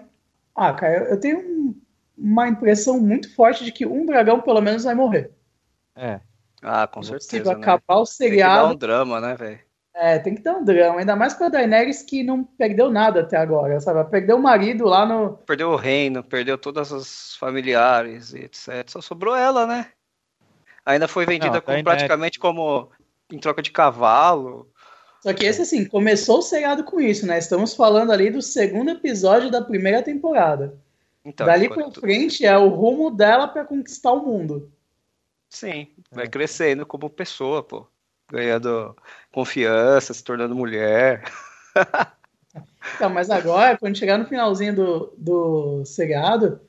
Speaker 2: Ah, cara, eu, tenho um- uma impressão muito forte de que um dragão pelo menos vai morrer.
Speaker 3: É.
Speaker 4: Ah, com
Speaker 2: Se
Speaker 4: certeza, né?
Speaker 2: acabar o
Speaker 4: Tem que dar
Speaker 2: seriado,
Speaker 4: um drama, né, velho?
Speaker 2: É, tem que ter um drama. Ainda mais com a Daenerys que não perdeu nada até agora, sabe? Perdeu o marido lá no.
Speaker 4: Perdeu o reino, perdeu todas as familiares e etc. Só sobrou ela, né? Ainda foi vendida
Speaker 3: Não,
Speaker 4: como- praticamente como em troca de cavalo.
Speaker 2: Só que esse, assim, começou o seriado com isso, né? Estamos falando ali do segundo episódio da primeira temporada.
Speaker 4: Então,
Speaker 2: Dali pra frente é o rumo dela pra conquistar o mundo.
Speaker 4: Sim, vai
Speaker 3: É.
Speaker 4: crescendo como pessoa, pô. Ganhando confiança, se tornando mulher.
Speaker 2: Então, mas agora, quando chegar no finalzinho do, do seriado,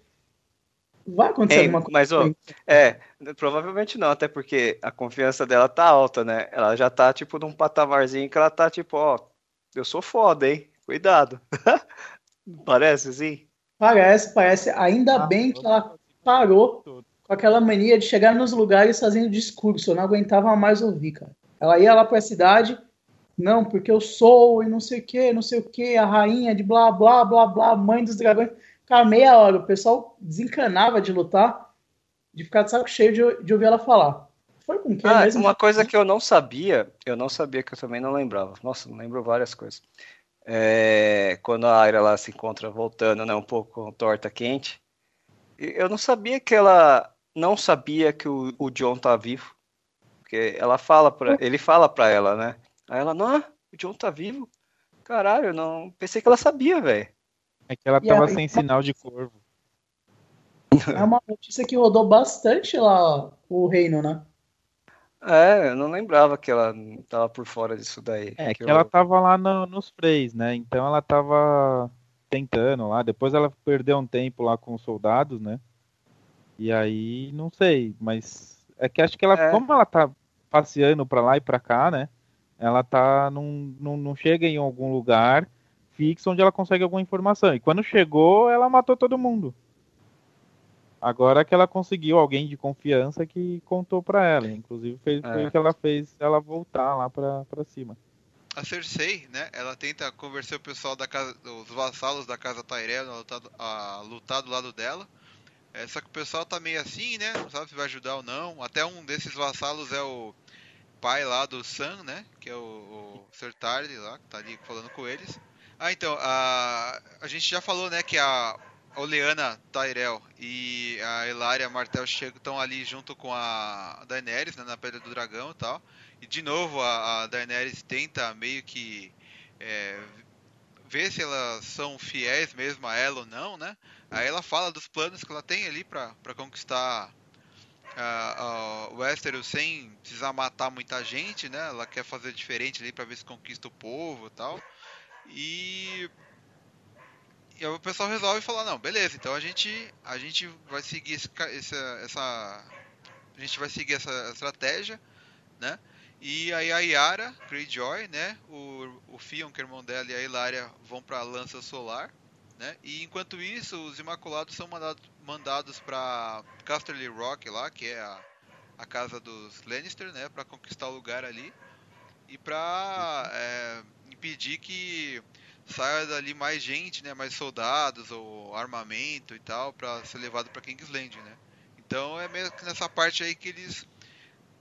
Speaker 2: vai acontecer alguma coisa.
Speaker 4: Mas, ó, é, provavelmente não, até porque a confiança dela tá alta, né? Ela já tá, tipo, num patamarzinho que ela tá, tipo, ó, eu sou foda, hein? Cuidado. parece, assim?
Speaker 2: Parece, parece. Ainda ah, bem que ela parou com aquela mania de chegar nos lugares fazendo discurso. Eu não aguentava mais ouvir, cara. Ela ia lá pra cidade, não, porque eu sou e não sei o que, não sei o que, a rainha de blá, blá, blá, blá, mãe dos dragões. Cara, meia hora, o pessoal desencanava de lutar, de ficar de saco cheio de, de ouvir ela falar.
Speaker 4: Foi com quem ah, mesmo? Uma coisa que eu não sabia, eu não sabia que eu também não lembrava. Nossa, não lembro várias coisas. É, quando a Aira lá se encontra voltando, né, um pouco torta quente, eu não sabia que ela não sabia que o, o John tá vivo. Porque ela fala para ele fala para ela, né? Aí ela, não, o John tá vivo? Caralho, não, pensei que ela sabia, velho.
Speaker 3: É que ela tava sem sinal de corvo.
Speaker 2: É uma notícia que rodou bastante lá o reino, né?
Speaker 4: É, eu não lembrava que ela tava por fora disso daí.
Speaker 3: É que, que eu... ela tava lá no, nos freis, né? Então ela tava tentando lá. Depois ela perdeu um tempo lá com os soldados, né? E aí, não sei, mas é que acho que ela, é. como ela tá passeando pra lá e pra cá, né? Ela tá num, num, não chega em algum lugar fixo onde ela consegue alguma informação. E quando chegou, ela matou todo mundo. Agora que ela conseguiu alguém de confiança que contou para ela. Inclusive fez, é. foi o que ela fez ela voltar lá para cima.
Speaker 1: A Cersei, né? Ela tenta convencer o pessoal da casa, os vassalos da casa Tyrell a lutar, a lutar do lado dela. É, só que o pessoal tá meio assim, né? Não sabe se vai ajudar ou não. Até um desses vassalos é o pai lá do Sam, né? Que é o, o Sir Tarly lá, que tá ali falando com eles. Ah, então, a, a gente já falou, né, que a Oleana Tyrell e a Elaria Martel estão ali junto com a Daenerys, né, na Pedra do Dragão e tal. E de novo a, a Daenerys tenta meio que é, ver se elas são fiéis mesmo a ela ou não, né? Aí ela fala dos planos que ela tem ali para conquistar uh, uh, Westeros sem precisar matar muita gente, né? Ela quer fazer diferente ali para ver se conquista o povo e tal. E, e o pessoal resolve falar, não, beleza, então a gente, a gente vai seguir esse, essa, essa. A gente vai seguir essa estratégia, né? E aí a Yara, Greyjoy, né? O, o Fion, que é irmão dela, e a Hilária vão para a Lança Solar, né? E enquanto isso, os Imaculados são mandados, mandados para Casterly Rock lá, que é a, a casa dos Lannister, né? Para conquistar o lugar ali e para é, impedir que saia dali mais gente, né, mais soldados ou armamento e tal para ser levado para Kingsland, né? Então é meio que nessa parte aí que eles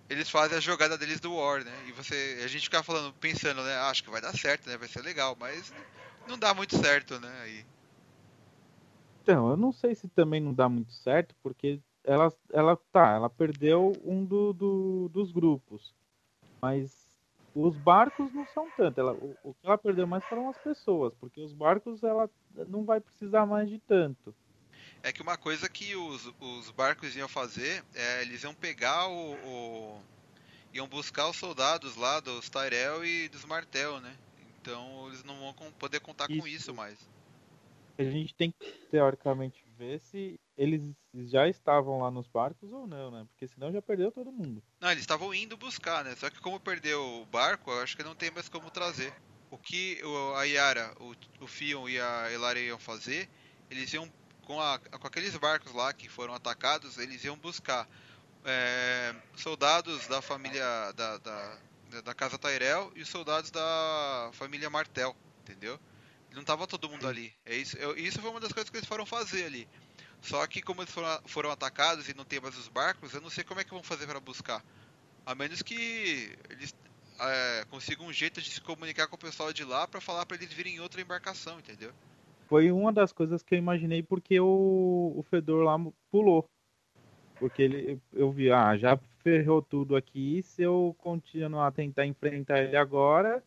Speaker 1: eles fazem a jogada deles do War, né? E você a gente fica falando, pensando, né, ah, acho que vai dar certo, né? Vai ser legal, mas não dá muito certo, né, aí.
Speaker 3: Então, eu não sei se também não dá muito certo, porque ela, ela tá, ela perdeu um do, do dos grupos, mas os barcos não são tanto. Ela, o, o, que ela perdeu mais foram as pessoas, porque os barcos ela não vai precisar mais de tanto.
Speaker 1: É que uma coisa que os, os barcos iam fazer é eles iam pegar o, o iam buscar os soldados lá dos Tyrell e dos Martel, né? Então eles não vão poder contar isso. com isso mais.
Speaker 3: A gente tem que teoricamente ver se eles já estavam lá nos barcos ou não, né? Porque senão já perdeu todo mundo.
Speaker 1: Não, eles estavam indo buscar, né? Só que como perdeu o barco, eu acho que não tem mais como trazer. O que a Yara, o, o Fion e a Elaria iam fazer, eles iam com, a, com aqueles barcos lá que foram atacados, eles iam buscar é, soldados da família da, da, da casa Tyrell e soldados da família Martel, entendeu? Não tava todo mundo ali. É isso, eu, isso foi uma das coisas que eles foram fazer ali. Só que como eles foram, foram atacados e não tem mais os barcos, eu não sei como é que vão fazer para buscar. A menos que eles é, consigam um jeito de se comunicar com o pessoal de lá para falar para eles virem em outra embarcação, entendeu?
Speaker 3: Foi uma das coisas que eu imaginei porque o, o Fedor lá pulou. Porque ele, eu vi, ah, já ferrou tudo aqui, se eu continuar a tentar enfrentar ele agora,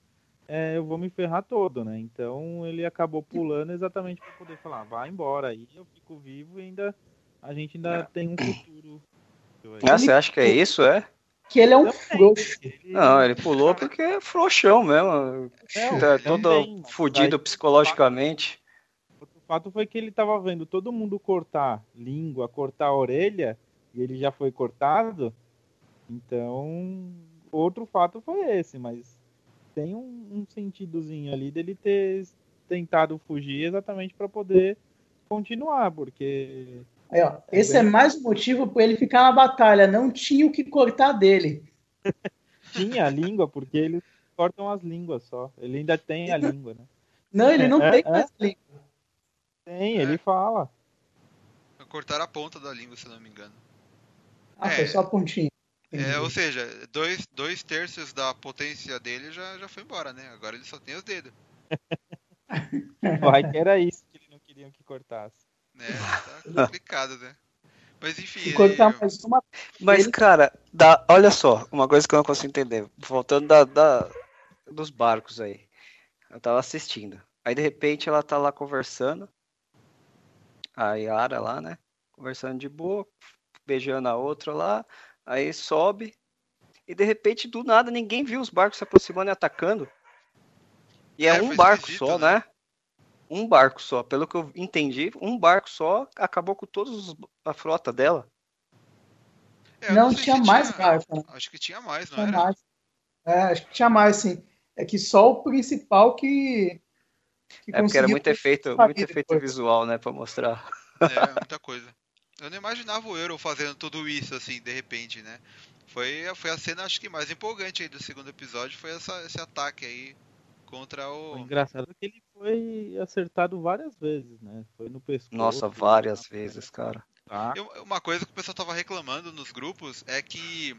Speaker 3: é, eu vou me ferrar todo, né? Então ele acabou pulando exatamente para poder falar, vai embora aí, eu fico vivo e ainda a gente ainda tem um futuro.
Speaker 4: Ah, você acha que é isso, é?
Speaker 2: Que ele é um frouxo.
Speaker 4: Não, ele pulou porque é frouxão mesmo. É, tá todo fudido psicologicamente.
Speaker 3: Fato foi que ele tava vendo todo mundo cortar língua, cortar a orelha, e ele já foi cortado. Então, outro fato foi esse, mas tem um, um sentidozinho ali dele ter tentado fugir exatamente para poder continuar, porque.
Speaker 2: Aí, ó, é esse é, é mais um motivo para ele ficar na batalha. Não tinha o que cortar dele.
Speaker 3: tinha a língua, porque eles cortam as línguas só. Ele ainda tem a língua, né?
Speaker 2: Não, ele não é, tem é, mais é. língua.
Speaker 3: Tem, ele fala.
Speaker 1: Cortaram a ponta da língua, se não me engano.
Speaker 2: Ah, foi só a pontinha.
Speaker 1: É, ou seja, dois, dois terços da potência dele já, já foi embora, né? Agora ele só tem os dedos.
Speaker 3: Vai que era isso que eles não queriam que cortasse.
Speaker 1: É, tá complicado, né? Mas enfim.
Speaker 2: Ele... mais uma...
Speaker 4: Mas, cara, dá, olha só, uma coisa que eu não consigo entender. Voltando da, da, dos barcos aí. Eu tava assistindo. Aí de repente ela tá lá conversando. A Yara lá, né? Conversando de boa, beijando a outra lá. Aí sobe. E de repente, do nada, ninguém viu os barcos se aproximando e atacando. E é, é um barco só, né? né? Um barco só. Pelo que eu entendi, um barco só acabou com toda a frota dela.
Speaker 2: É, não, não tinha mais tinha... barco. Né?
Speaker 1: Acho que tinha mais, não tinha era? Mais.
Speaker 2: É, acho que tinha mais, sim. É que só o principal que.
Speaker 4: É porque era muito efeito, muito efeito visual, né? Pra mostrar.
Speaker 1: É, muita coisa. Eu não imaginava o Euro fazendo tudo isso, assim, de repente, né? Foi, foi a cena, acho que mais empolgante aí do segundo episódio, foi essa, esse ataque aí contra o...
Speaker 3: o engraçado é que ele foi acertado várias vezes, né? Foi no pescoço.
Speaker 4: Nossa, várias vezes, cara.
Speaker 1: Tá. Uma coisa que o pessoal tava reclamando nos grupos é que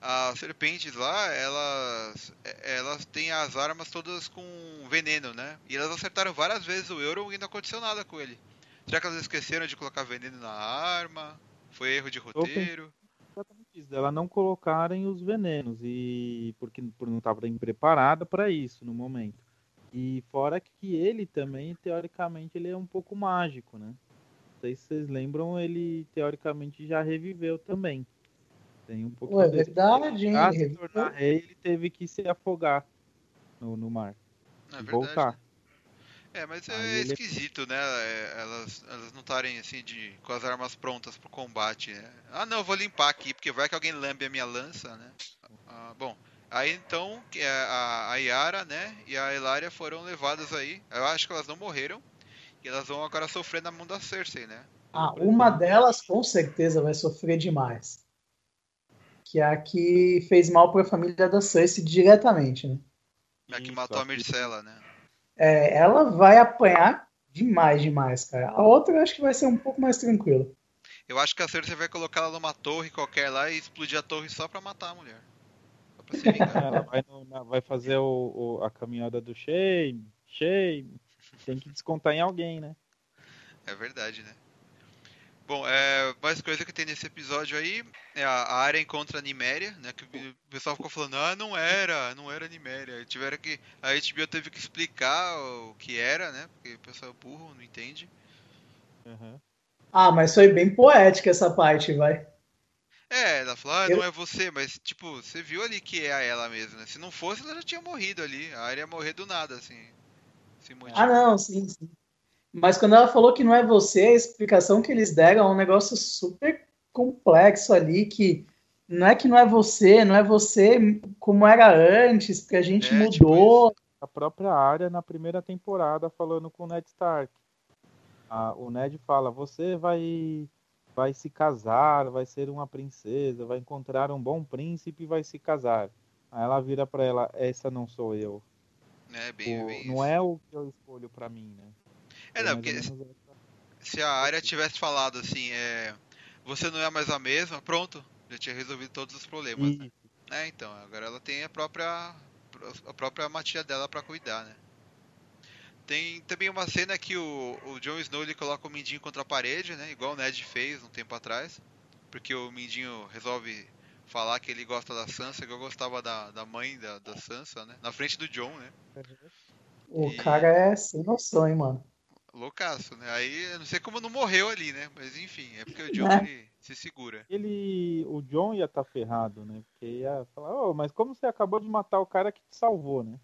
Speaker 1: as serpentes lá, elas, elas têm as armas todas com veneno, né? E elas acertaram várias vezes o Euro e não aconteceu nada com ele. Será que elas esqueceram de colocar veneno na arma? Foi erro de roteiro?
Speaker 3: Exatamente isso, dela não colocarem os venenos e porque por não estava bem preparada para isso no momento. E fora que ele também, teoricamente, ele é um pouco mágico, né? Não sei se vocês lembram, ele teoricamente já reviveu também. Tem um
Speaker 2: Ué, verdade, hein?
Speaker 3: Pra se tornar rei, ele teve que se afogar no, no mar. É e verdade, voltar.
Speaker 1: É, mas é esquisito, né? É, elas, elas não estarem assim de, com as armas prontas pro combate. Né? Ah, não, eu vou limpar aqui, porque vai que alguém lambe a minha lança, né? Ah, bom, aí então é, a, a Yara, né, e a Elaria foram levadas aí. Eu acho que elas não morreram. E elas vão agora sofrer na mão da Cersei, né?
Speaker 2: Ah, uma delas com certeza vai sofrer demais. Que é a que fez mal para a família da Cersei diretamente, né?
Speaker 1: A que matou a Myrcella, né?
Speaker 2: é, ela vai apanhar demais, demais, cara. A outra eu acho que vai ser um pouco mais tranquila.
Speaker 1: Eu acho que a Cersei vai colocar ela numa torre qualquer lá e explodir a torre só pra matar a mulher.
Speaker 3: Só pra ela vai, no, vai fazer o, o, a caminhada do shame, shame. Tem que descontar em alguém, né?
Speaker 1: É verdade, né? Bom, é, mais coisa que tem nesse episódio aí é a, área encontra a Niméria, né? Que o pessoal ficou falando, ah, não era, não era Niméria. Tiveram que. A HBO teve que explicar o que era, né? Porque o pessoal é burro, não entende.
Speaker 2: Uhum. Ah, mas foi bem poética essa parte, vai.
Speaker 1: É, ela falou, ah, não é você, mas tipo, você viu ali que é ela mesmo, né? Se não fosse, ela já tinha morrido ali. A área ia morrer do nada, assim.
Speaker 2: ah, não, sim, sim. Mas quando ela falou que não é você, a explicação que eles deram é um negócio super complexo ali, que não é que não é você, não é você como era antes, porque a gente é, tipo mudou. Tipo
Speaker 3: a própria área na primeira temporada falando com o Ned Stark. Ah, o Ned fala: você vai vai se casar, vai ser uma princesa, vai encontrar um bom príncipe e vai se casar. Aí ela vira para ela: essa não sou eu.
Speaker 1: É, bem,
Speaker 3: o,
Speaker 1: bem
Speaker 3: não
Speaker 1: isso.
Speaker 3: é o que eu escolho para mim, né?
Speaker 1: É, não, porque se a área tivesse falado assim, é, você não é mais a mesma, pronto, já tinha resolvido todos os problemas, né? É, então, agora ela tem a própria a própria matilha dela para cuidar, né? Tem também uma cena que o, o Jon Snow ele coloca o Mindinho contra a parede, né? Igual o Ned fez um tempo atrás. Porque o Mindinho resolve falar que ele gosta da Sansa, igual gostava da, da mãe da, da Sansa, né? Na frente do Jon, né?
Speaker 2: O e... cara é sem noção, hein, mano.
Speaker 1: Loucaço, né? Aí eu não sei como não morreu ali, né? Mas enfim, é porque o John é. se segura.
Speaker 3: Ele. O John ia estar tá ferrado, né? Porque ia falar, oh, mas como você acabou de matar o cara que te salvou, né?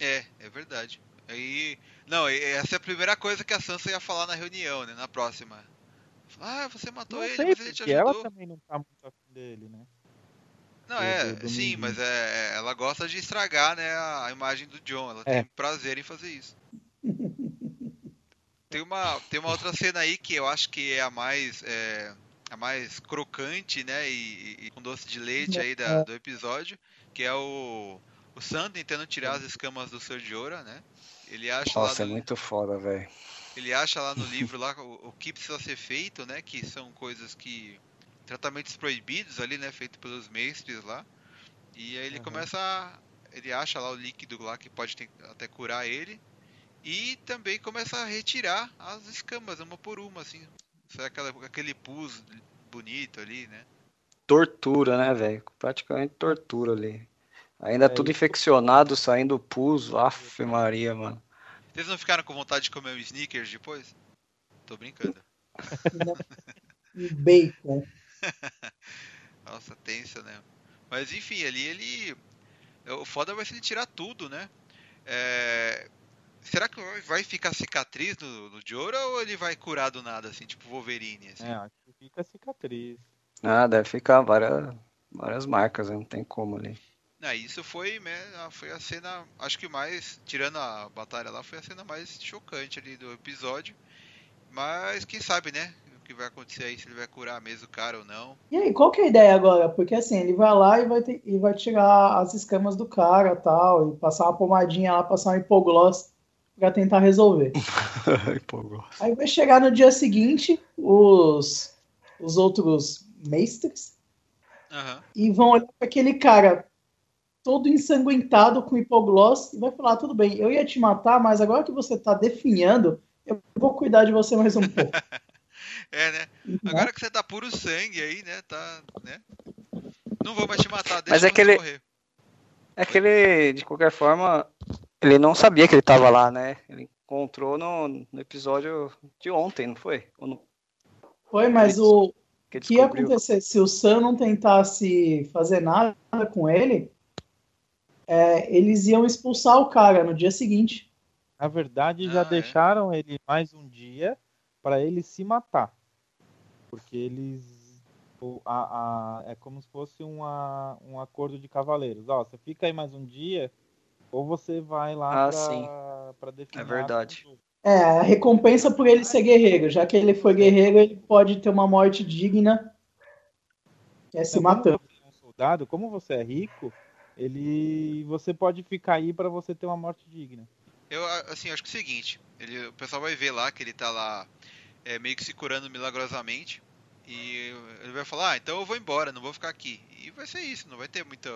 Speaker 1: É, é verdade. Aí. Não, essa é a primeira coisa que a Sansa ia falar na reunião, né? Na próxima. Ah, você matou
Speaker 3: Não
Speaker 1: ele,
Speaker 3: sei,
Speaker 1: mas ele te ajudou.
Speaker 3: ela também não tá muito afim dele, né?
Speaker 1: Não, é,
Speaker 3: do- do
Speaker 1: sim, mas é, ela gosta de estragar, né, a, a imagem do John. Ela
Speaker 3: É.
Speaker 1: tem prazer em fazer isso. Tem uma, tem uma outra cena aí que eu acho que é a mais, é, a mais crocante, né, e, e com doce de leite aí da- do episódio, que é o, o Sam tentando tirar as escamas do Sr. Jorah, né? Ele acha
Speaker 4: Nossa,
Speaker 1: lá
Speaker 4: é muito foda, velho.
Speaker 1: ele acha lá no livro lá o, o que precisa ser feito, né? Que são coisas que tratamentos proibidos ali, né? Feito pelos mestres lá. E aí ele
Speaker 3: Uhum.
Speaker 1: começa a, ele acha lá o líquido lá que pode ter- até curar ele e também começa a retirar as escamas uma por uma, assim. Sai aquela, aquele pus bonito ali, né?
Speaker 4: Tortura, né, velho? Praticamente tortura ali. Ainda
Speaker 3: É,
Speaker 4: tudo
Speaker 3: isso-
Speaker 4: infeccionado, saindo pus. Aff, Maria, mano.
Speaker 1: Vocês não ficaram com vontade de comer um Snickers depois? Tô brincando.
Speaker 2: Um bacon.
Speaker 1: Nossa, tensa, né? Mas enfim, ali ele. O foda vai ser ele tirar tudo, né? É, Será que vai ficar cicatriz no, no Jorah ou ele vai curar do nada, assim, tipo Wolverine? Assim?
Speaker 3: É, acho que fica cicatriz.
Speaker 4: Ah, deve ficar várias, várias marcas, né? não tem como ali.
Speaker 1: Ah, isso foi, né, foi a cena, acho que mais, tirando a batalha lá, foi a cena mais chocante ali do episódio. Mas quem sabe, né? O que vai acontecer aí, se ele vai curar mesmo o cara ou não.
Speaker 2: E aí, qual que é a ideia agora? Porque assim, ele vai lá e vai, ter- e vai tirar as escamas do cara tal, e passar uma pomadinha lá, passar um hipogloss pra tentar resolver. Aí vai chegar no dia seguinte, os, os outros mestres,
Speaker 1: Aham.
Speaker 2: e vão olhar para aquele cara todo ensanguentado com hipogloss e vai falar: tudo bem, eu ia te matar, mas agora que você tá definhando, eu vou cuidar de você mais um pouco.
Speaker 1: É, né? Agora que você tá puro sangue aí, né? Tá, né? Não vou mais te matar, deixa
Speaker 4: Mas é
Speaker 1: você
Speaker 4: que ele-
Speaker 1: morrer.
Speaker 4: É que ele, de qualquer forma, ele não sabia que ele tava lá, né? Ele encontrou no, no episódio de ontem, não foi? Ou no,
Speaker 2: Foi, mas
Speaker 4: Ele
Speaker 2: o
Speaker 4: que
Speaker 2: que ia acontecer se o Sam não tentasse fazer nada com ele? é, eles iam expulsar o cara no dia seguinte.
Speaker 3: Na verdade,
Speaker 1: Ah,
Speaker 3: já
Speaker 1: é?
Speaker 3: deixaram ele mais um dia para ele se matar. Porque eles. o- a- a- é como se fosse uma, um acordo de cavaleiros. Ó, você fica aí mais um dia, ou você vai lá
Speaker 4: Ah,
Speaker 3: pra,
Speaker 4: sim.
Speaker 3: pra definir.
Speaker 4: É verdade.
Speaker 2: É, a recompensa por ele ser guerreiro. Já que ele foi guerreiro, ele pode ter uma morte digna, que é se
Speaker 3: Então, como
Speaker 2: matando.
Speaker 3: você é um soldado, como você é rico, ele você pode ficar aí para você ter uma morte digna.
Speaker 1: Eu, assim, acho que é o seguinte, ele, o pessoal vai ver lá que ele tá lá é, meio que se curando milagrosamente. E ele vai falar, ah, então eu vou embora, não vou ficar aqui. E vai ser isso, não vai ter muito.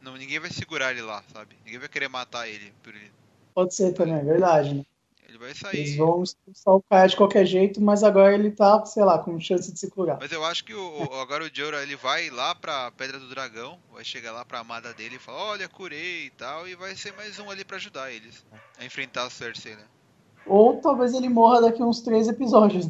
Speaker 1: Não, ninguém vai segurar ele lá, sabe? Ninguém vai querer matar ele por ele.
Speaker 2: Pode ser também, é verdade. Né?
Speaker 1: Ele vai
Speaker 2: Eles
Speaker 1: sair.
Speaker 2: vão expulsar o cara de qualquer jeito, mas agora ele tá, sei lá, com chance de se curar.
Speaker 1: Mas eu acho que o, agora o Jorah ele vai lá pra Pedra do Dragão, vai chegar lá pra amada dele e falar, olha, curei e tal, e vai ser mais um ali pra ajudar eles a enfrentar a Cersei, né?
Speaker 2: Ou talvez ele morra daqui a uns três episódios.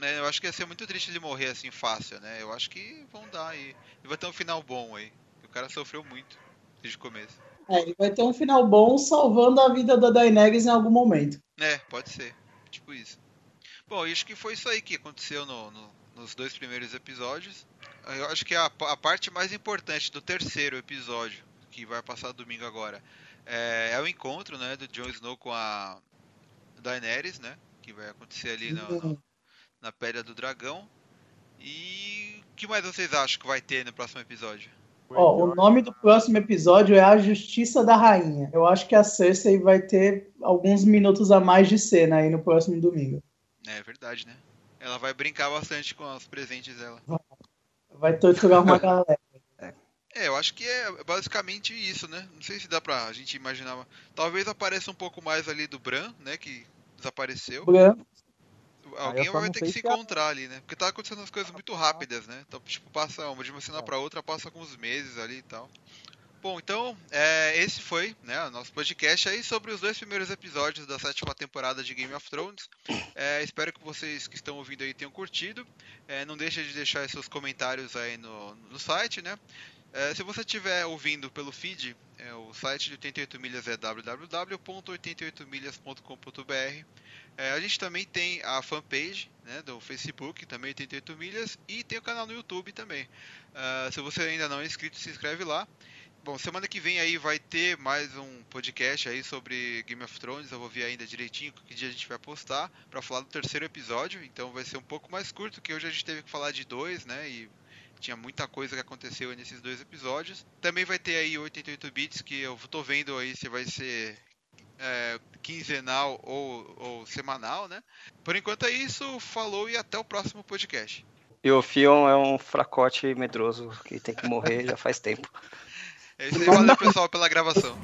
Speaker 1: Né, Eu acho que ia ser muito triste ele morrer assim fácil, né? Eu acho que vão dar aí. E vai ter um final bom aí. O cara sofreu muito desde o começo.
Speaker 2: É, ele vai ter um final bom salvando a vida da Daenerys em algum momento.
Speaker 1: É, pode ser. Tipo isso. Bom, acho que foi isso aí que aconteceu no- no- nos dois primeiros episódios. Eu acho que a, a parte mais importante do terceiro episódio, que vai passar domingo agora, é, é o encontro né, do Jon Snow com a Daenerys, né? Que vai acontecer ali no- no- na Pedra do Dragão. E o que mais vocês acham que vai ter no próximo episódio?
Speaker 2: Ó, o nome do próximo episódio é A Justiça da Rainha. Eu acho que a Cersei vai ter alguns minutos a mais de cena aí no próximo domingo.
Speaker 1: É verdade, né? Ela vai brincar bastante com os presentes dela.
Speaker 2: Vai torturar uma galera.
Speaker 1: É, eu acho que é basicamente isso, né? Não sei se dá pra gente imaginar. Talvez apareça um pouco mais ali do Bran, né? Que desapareceu.
Speaker 2: Bran,
Speaker 1: Alguém vai ter que se
Speaker 3: a-
Speaker 1: encontrar ali, né? Porque tá acontecendo as coisas muito rápidas, né? Então, tipo, passa uma de uma cena pra outra, passa alguns meses ali e tal. Bom, então, é, esse foi né, o nosso podcast aí sobre os dois primeiros episódios da sétima temporada de Game of Thrones. É, espero que vocês que estão ouvindo aí tenham curtido. É, não deixe de deixar seus comentários aí no, no site, né? É, se você estiver ouvindo pelo feed, é, o site de 88 milhas é www.88milhas.com.br. É, a gente também tem a fanpage né, do Facebook, também 88 milhas, e tem o canal no YouTube também. Uh, se você ainda não é inscrito, se inscreve lá. Bom, semana que vem aí vai ter mais um podcast aí sobre Game of Thrones. Eu vou ver ainda direitinho que dia a gente vai postar para falar do terceiro episódio. Então vai ser um pouco mais curto, que hoje a gente teve que falar de dois, né? E tinha muita coisa que aconteceu nesses dois episódios. Também vai ter aí 88 bits que eu tô vendo aí se vai ser é, quinzenal ou, ou, semanal, né? Por enquanto é isso, falou e até o próximo podcast.
Speaker 4: E o Fion é um fracote medroso que tem que morrer já faz tempo.
Speaker 1: É isso aí, valeu pessoal pela gravação.